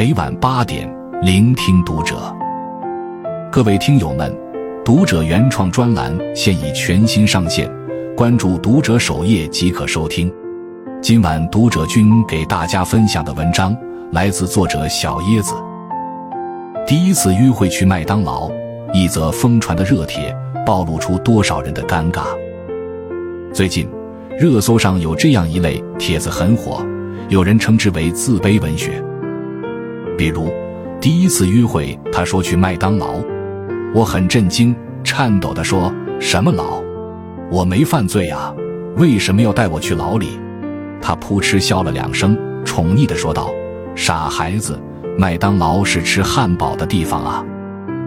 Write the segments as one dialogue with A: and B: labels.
A: 每晚八点，聆听读者。各位听友们，读者原创专栏现已全新上线，关注读者首页即可收听。今晚读者君给大家分享的文章来自作者小椰子。第一次约会去麦当劳，一则疯传的热帖暴露出多少人的尴尬。最近，热搜上有这样一类帖子很火，有人称之为自卑文学。比如，第一次约会，他说去麦当劳，我很震惊，颤抖地说：“什么牢？我没犯罪啊，为什么要带我去牢里？”他扑哧笑了两声，宠溺地说道：“傻孩子，麦当劳是吃汉堡的地方啊！”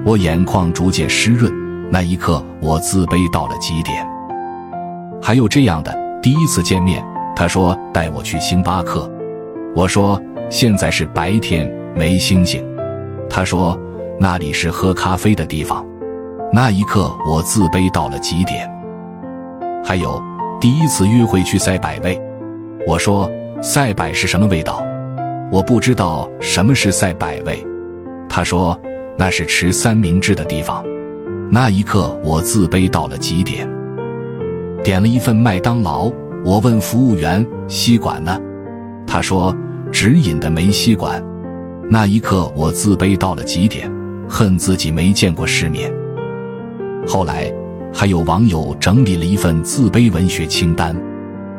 A: 我眼眶逐渐湿润，那一刻我自卑到了极点。还有这样的，第一次见面，他说带我去星巴克，我说现在是白天。没星星，他说那里是喝咖啡的地方。那一刻，我自卑到了极点。还有第一次约会去赛百味，我说赛百是什么味道？我不知道什么是赛百味。他说那是吃三明治的地方。那一刻，我自卑到了极点。点了一份麦当劳，我问服务员吸管呢？他说直饮的没吸管。那一刻，我自卑到了极点，恨自己没见过世面。后来，还有网友整理了一份自卑文学清单，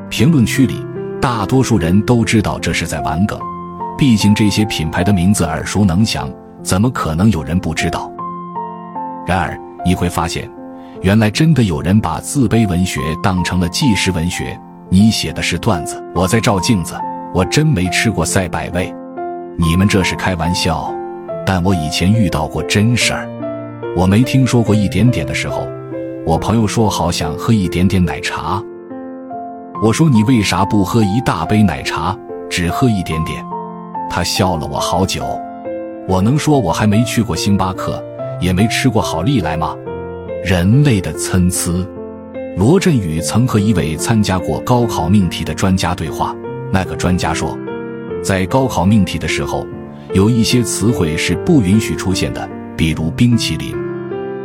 A: 评论区里大多数人都知道这是在玩梗，毕竟这些品牌的名字耳熟能详，怎么可能有人不知道？然而，你会发现，原来真的有人把自卑文学当成了纪实文学。你写的是段子，我在照镜子，我真没吃过赛百味。你们这是开玩笑，但我以前遇到过真事儿。我没听说过一点点的时候，我朋友说好想喝一点点奶茶。我说你为啥不喝一大杯奶茶，只喝一点点？他笑了我好久。我能说我还没去过星巴克，也没吃过好利来吗？人类的参差。罗振宇曾和一位参加过高考命题的专家对话，那个专家说。在高考命题的时候，有一些词汇是不允许出现的，比如冰淇淋。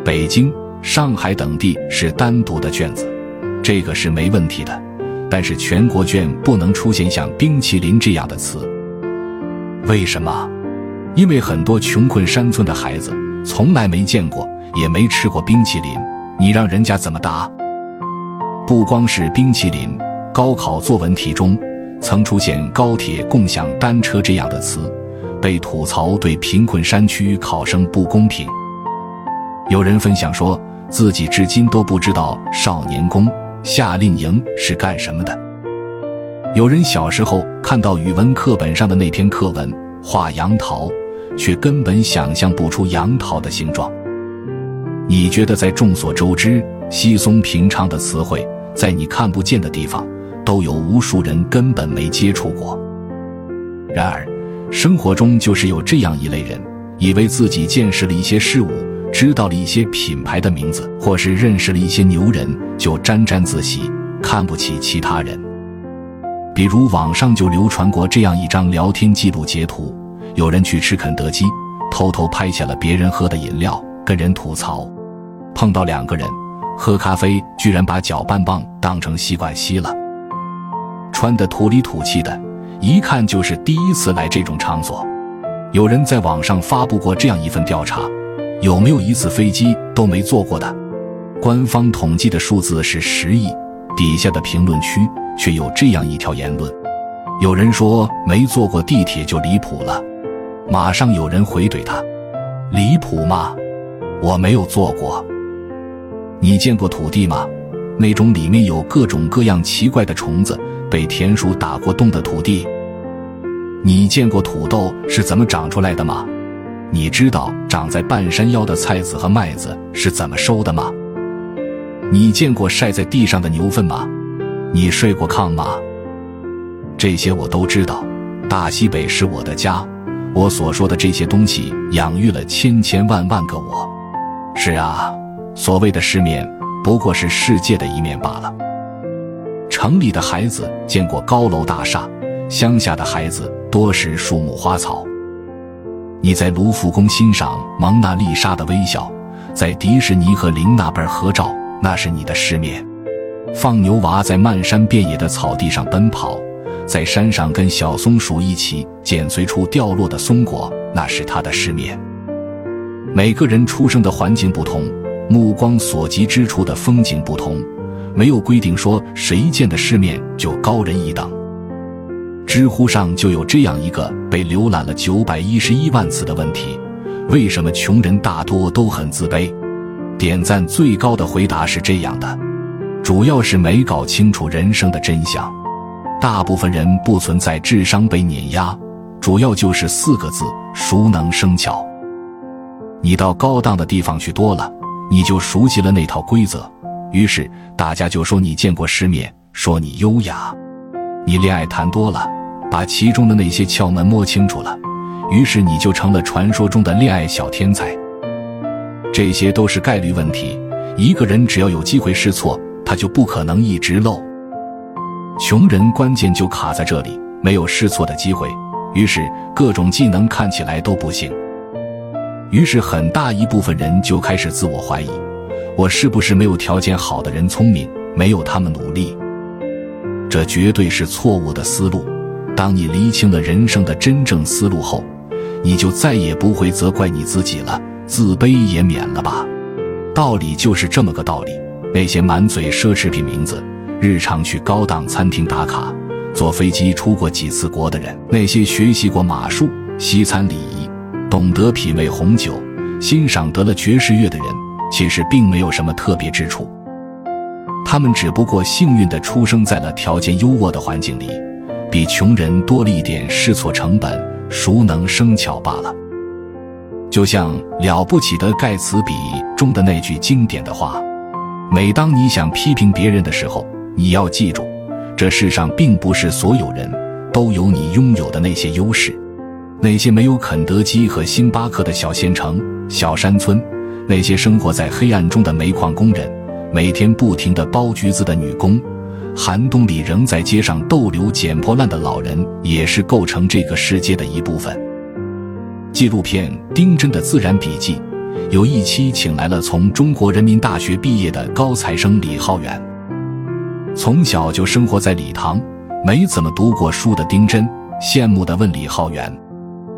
A: 北京、上海等地是单独的卷子，这个是没问题的。但是全国卷不能出现像冰淇淋这样的词。为什么？因为很多穷困山村的孩子从来没见过，也没吃过冰淇淋，你让人家怎么答？不光是冰淇淋，高考作文题中。曾出现“高铁共享单车”这样的词，被吐槽对贫困山区考生不公平。有人分享说自己至今都不知道少年宫、夏令营是干什么的。有人小时候看到语文课本上的那篇课文画杨桃，却根本想象不出杨桃的形状。你觉得在众所周知、稀松平常的词汇，在你看不见的地方？都有无数人根本没接触过。然而，生活中就是有这样一类人，以为自己见识了一些事物，知道了一些品牌的名字，或是认识了一些牛人，就沾沾自喜，看不起其他人。比如网上就流传过这样一张聊天记录截图：有人去吃肯德基，偷偷拍下了别人喝的饮料，跟人吐槽；碰到两个人喝咖啡，居然把搅拌棒当成吸管吸了。穿的土里土气的，一看就是第一次来这种场所。有人在网上发布过这样一份调查：有没有一次飞机都没坐过的？官方统计的数字是十亿。底下的评论区却有这样一条言论：有人说没坐过地铁就离谱了，马上有人回怼他：离谱吗？我没有坐过。你见过土地吗？那种里面有各种各样奇怪的虫子。被田鼠打过洞的土地，你见过土豆是怎么长出来的吗？你知道长在半山腰的菜籽和麦子是怎么收的吗？你见过晒在地上的牛粪吗？你睡过炕吗？这些我都知道。大西北是我的家，我所说的这些东西养育了千千万万个我。是啊，所谓的世面，不过是世界的一面罢了。城里的孩子见过高楼大厦，乡下的孩子多是树木花草。你在卢浮宫欣赏蒙娜丽莎的微笑，在迪士尼和琳娜贝尔合照，那是你的失眠；放牛娃在漫山遍野的草地上奔跑，在山上跟小松鼠一起剪碎出掉落的松果，那是他的失眠。每个人出生的环境不同，目光所及之处的风景不同，没有规定说谁见的世面就高人一等。知乎上就有这样一个被浏览了九百一十一万次的问题：为什么穷人大多都很自卑？点赞最高的回答是这样的：主要是没搞清楚人生的真相。大部分人不存在智商被碾压，主要就是四个字：熟能生巧。你到高档的地方去多了，你就熟悉了那套规则，于是大家就说你见过世面，说你优雅。你恋爱谈多了。把其中的那些窍门摸清楚了，于是你就成了传说中的恋爱小天才。这些都是概率问题，一个人只要有机会试错，他就不可能一直漏。穷人关键就卡在这里，没有试错的机会，于是各种技能看起来都不行。于是很大一部分人就开始自我怀疑：我是不是没有条件好的人聪明，没有他们努力？这绝对是错误的思路。当你厘清了人生的真正思路后，你就再也不会责怪你自己了，自卑也免了吧。道理就是这么个道理。那些满嘴奢侈品名字、日常去高档餐厅打卡、坐飞机出过几次国的人，那些学习过马术、西餐礼仪、懂得品味红酒、欣赏得了爵士乐的人，其实并没有什么特别之处。他们只不过幸运地出生在了条件优渥的环境里。比穷人多了一点试错成本，熟能生巧罢了。就像《了不起的盖茨比》中的那句经典的话：“每当你想批评别人的时候，你要记住，这世上并不是所有人都有你拥有的那些优势。那些没有肯德基和星巴克的小县城、小山村，那些生活在黑暗中的煤矿工人，每天不停地剥橘子的女工。”寒冬里仍在街上逗留、捡破烂的老人，也是构成这个世界的一部分。纪录片《丁真的自然笔记》有一期请来了从中国人民大学毕业的高材生李浩源。从小就生活在礼堂、没怎么读过书的丁真，羡慕地问李浩源：“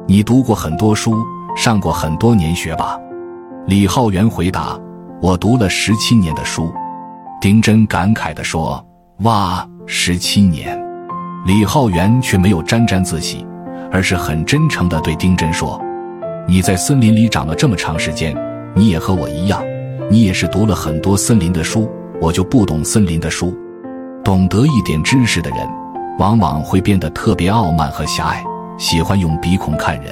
A: 你读过很多书，上过很多年学吧？”李浩源回答：“我读了十七年的书。”丁真感慨地说。哇，十七年，李浩源却没有沾沾自喜，而是很真诚地对丁真说：“你在森林里长了这么长时间，你也和我一样，你也是读了很多森林的书。我就不懂森林的书。懂得一点知识的人，往往会变得特别傲慢和狭隘，喜欢用鼻孔看人；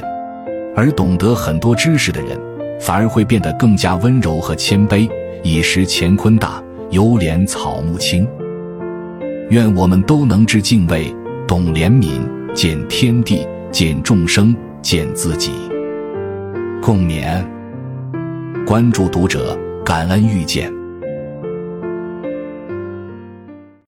A: 而懂得很多知识的人，反而会变得更加温柔和谦卑，以识乾坤大，犹怜草木青。”愿我们都能知敬畏，懂怜悯，见天地，见众生，见自己。共勉。关注读者，感恩遇见。